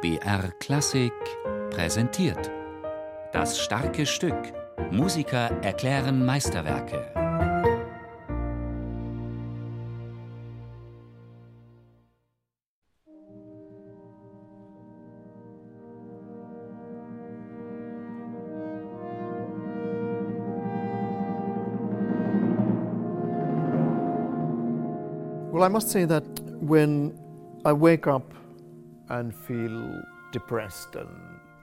BR Klassik präsentiert. Das starke Stück. Musiker erklären Meisterwerke. Well, I must say that when I wake up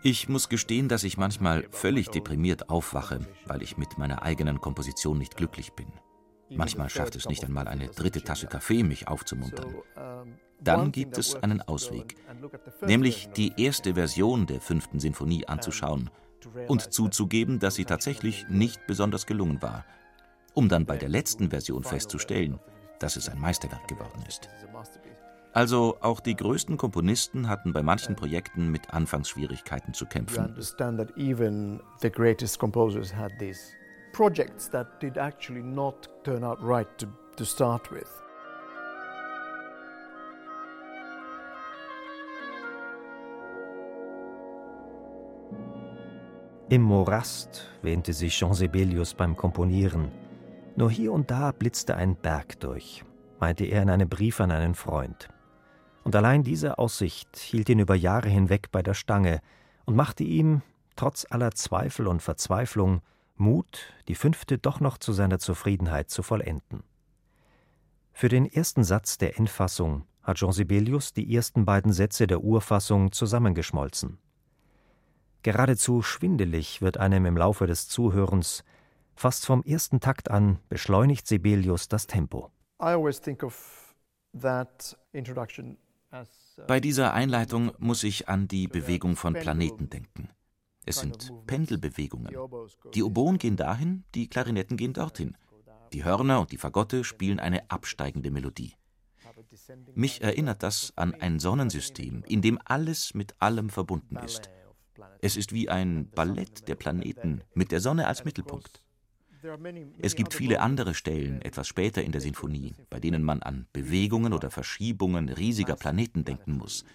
Ich muss gestehen, dass ich manchmal völlig deprimiert aufwache, weil ich mit meiner eigenen Komposition nicht glücklich bin. Manchmal schafft es nicht einmal eine dritte Tasse Kaffee, mich aufzumuntern. Dann gibt es einen Ausweg, nämlich die erste Version der fünften Sinfonie anzuschauen und zuzugeben, dass sie tatsächlich nicht besonders gelungen war, um dann bei der letzten Version festzustellen, dass es ein Meisterwerk geworden ist. Also auch die größten Komponisten hatten bei manchen Projekten mit Anfangsschwierigkeiten zu kämpfen. projects that did actually not turn out right to, to start with. Im Morast wähnte sich Jean Sibelius beim Komponieren. Nur hier und da blitzte ein Berg durch, meinte er in einem Brief an einen Freund. Und allein diese Aussicht hielt ihn über Jahre hinweg bei der Stange und machte ihm, trotz aller Zweifel und Verzweiflung, Mut, die fünfte doch noch zu seiner Zufriedenheit zu vollenden. Für den ersten Satz der Endfassung hat Jean Sibelius die ersten beiden Sätze der Urfassung zusammengeschmolzen. Geradezu schwindelig wird einem im Laufe des Zuhörens, fast vom ersten Takt an beschleunigt Sibelius das Tempo. Uh, Bei dieser Einleitung muss ich an die Bewegung von Planeten denken. Es sind Pendelbewegungen. Die Oboen gehen dahin, die Klarinetten gehen dorthin. Die Hörner und die Fagotte spielen eine absteigende Melodie. Mich erinnert das an ein Sonnensystem, in dem alles mit allem verbunden ist. Es ist wie ein Ballett der Planeten mit der Sonne als Mittelpunkt. Es gibt viele andere Stellen, etwas später in der Sinfonie, bei denen man an Bewegungen oder Verschiebungen riesiger Planeten denken muss,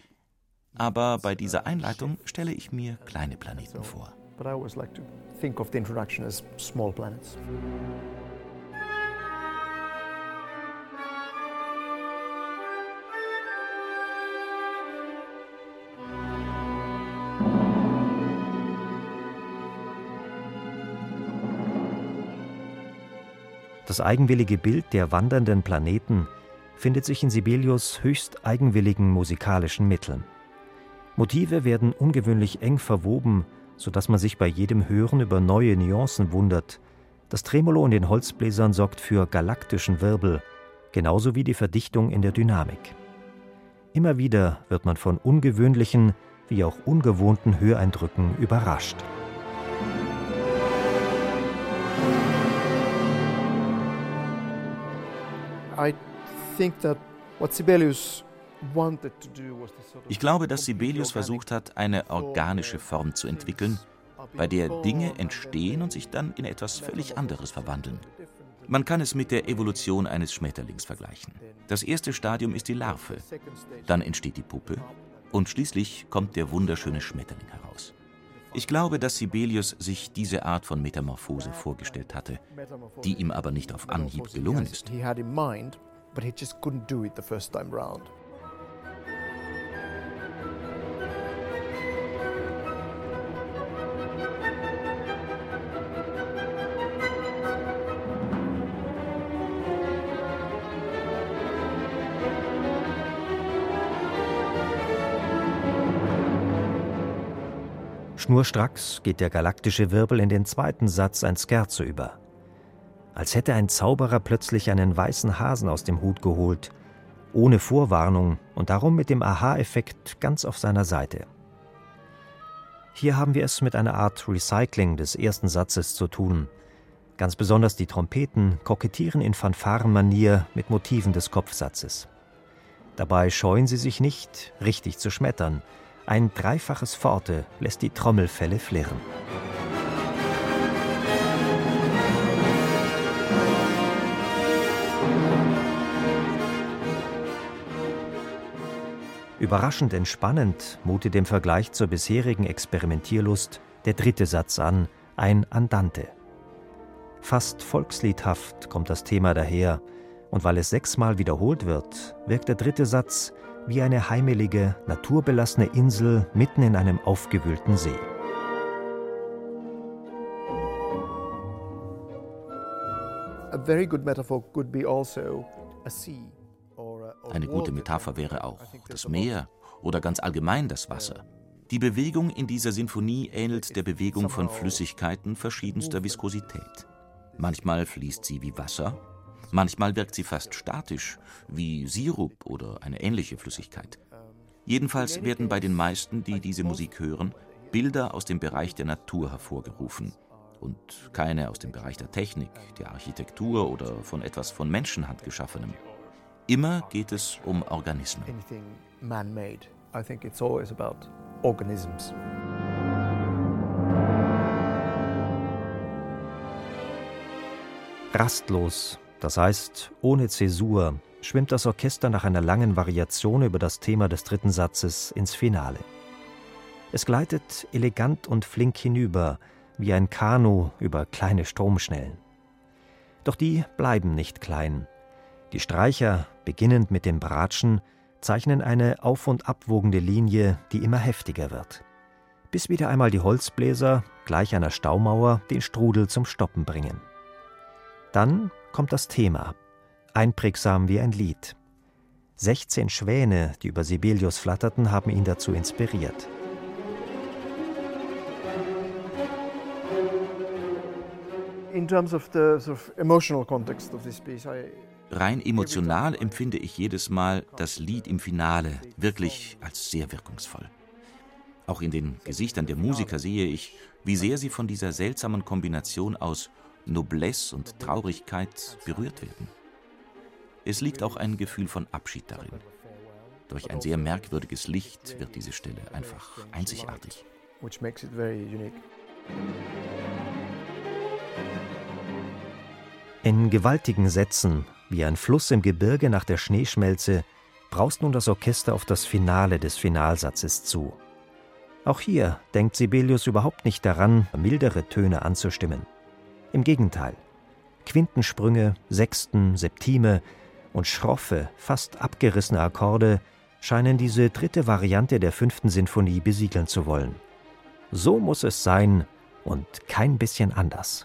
aber bei dieser Einleitung stelle ich mir kleine Planeten vor. Das eigenwillige Bild der wandernden Planeten findet sich in Sibelius höchst eigenwilligen musikalischen Mitteln. Motive werden ungewöhnlich eng verwoben, so dass man sich bei jedem Hören über neue Nuancen wundert. Das Tremolo in den Holzbläsern sorgt für galaktischen Wirbel, genauso wie die Verdichtung in der Dynamik. Immer wieder wird man von ungewöhnlichen wie auch ungewohnten Höreindrücken überrascht. Ich glaube, dass Sibelius versucht hat, eine organische Form zu entwickeln, bei der Dinge entstehen und sich dann in etwas völlig anderes verwandeln. Man kann es mit der Evolution eines Schmetterlings vergleichen. Das erste Stadium ist die Larve, dann entsteht die Puppe und schließlich kommt der wunderschöne Schmetterling heraus. Ich glaube, dass Sibelius sich diese Art von Metamorphose vorgestellt hatte, die ihm aber nicht auf Anhieb gelungen ist. Schnurstracks geht der galaktische Wirbel in den zweiten Satz ein Scherzo über. Als hätte ein Zauberer plötzlich einen weißen Hasen aus dem Hut geholt, ohne Vorwarnung und darum mit dem Aha-Effekt ganz auf seiner Seite. Hier haben wir es mit einer Art Recycling des ersten Satzes zu tun. Ganz besonders die Trompeten kokettieren in Fanfarenmanier mit Motiven des Kopfsatzes. Dabei scheuen sie sich nicht, richtig zu schmettern, ein dreifaches Forte lässt die Trommelfelle flirren. Überraschend entspannend mutet dem Vergleich zur bisherigen Experimentierlust der dritte Satz an, ein Andante. Fast volksliedhaft kommt das Thema daher, und weil es sechsmal wiederholt wird, wirkt der dritte Satz wie eine heimelige, naturbelassene Insel mitten in einem aufgewühlten See. Also eine gute Metapher wäre auch das Meer oder ganz allgemein das Wasser. Die Bewegung in dieser Sinfonie ähnelt der Bewegung von Flüssigkeiten verschiedenster Viskosität. Manchmal fließt sie wie Wasser, manchmal wirkt sie fast statisch, wie Sirup oder eine ähnliche Flüssigkeit. Jedenfalls werden bei den meisten, die diese Musik hören, Bilder aus dem Bereich der Natur hervorgerufen und keine aus dem Bereich der Technik, der Architektur oder von etwas von Menschenhand geschaffenem. Immer geht es um Organismen. Rastlos, das heißt ohne Zäsur, schwimmt das Orchester nach einer langen Variation über das Thema des dritten Satzes ins Finale. Es gleitet elegant und flink hinüber, wie ein Kanu über kleine Stromschnellen. Doch die bleiben nicht klein. Die Streicher, beginnend mit dem Bratschen, zeichnen eine auf und abwogende Linie, die immer heftiger wird. Bis wieder einmal die Holzbläser, gleich einer Staumauer, den Strudel zum Stoppen bringen. Dann kommt das Thema, einprägsam wie ein Lied. 16 Schwäne, die über Sibelius flatterten, haben ihn dazu inspiriert. In terms of the sort of emotional context of this piece, I Rein emotional empfinde ich jedes Mal das Lied im Finale wirklich als sehr wirkungsvoll. Auch in den Gesichtern der Musiker sehe ich, wie sehr sie von dieser seltsamen Kombination aus Noblesse und Traurigkeit berührt werden. Es liegt auch ein Gefühl von Abschied darin. Durch ein sehr merkwürdiges Licht wird diese Stelle einfach einzigartig. In gewaltigen Sätzen, wie ein Fluss im Gebirge nach der Schneeschmelze, braust nun das Orchester auf das Finale des Finalsatzes zu. Auch hier denkt Sibelius überhaupt nicht daran, mildere Töne anzustimmen. Im Gegenteil. Quintensprünge, Sechsten, Septime und schroffe, fast abgerissene Akkorde scheinen diese dritte Variante der fünften Sinfonie besiegeln zu wollen. So muss es sein und kein bisschen anders.